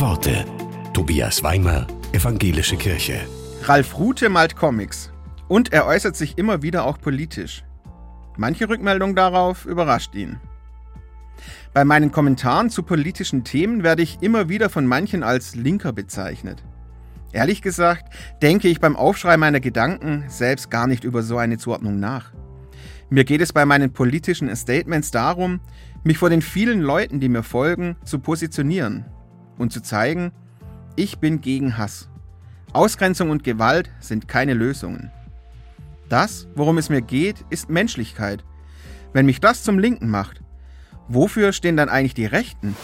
Worte. Tobias Weimer, Evangelische Kirche. Ralf Rute malt Comics. Und er äußert sich immer wieder auch politisch. Manche Rückmeldung darauf überrascht ihn. Bei meinen Kommentaren zu politischen Themen werde ich immer wieder von manchen als Linker bezeichnet. Ehrlich gesagt denke ich beim Aufschrei meiner Gedanken selbst gar nicht über so eine Zuordnung nach. Mir geht es bei meinen politischen Statements darum, mich vor den vielen Leuten, die mir folgen, zu positionieren und zu zeigen, ich bin gegen Hass. Ausgrenzung und Gewalt sind keine Lösungen. Das, worum es mir geht, ist Menschlichkeit. Wenn mich das zum Linken macht, wofür stehen dann eigentlich die Rechten?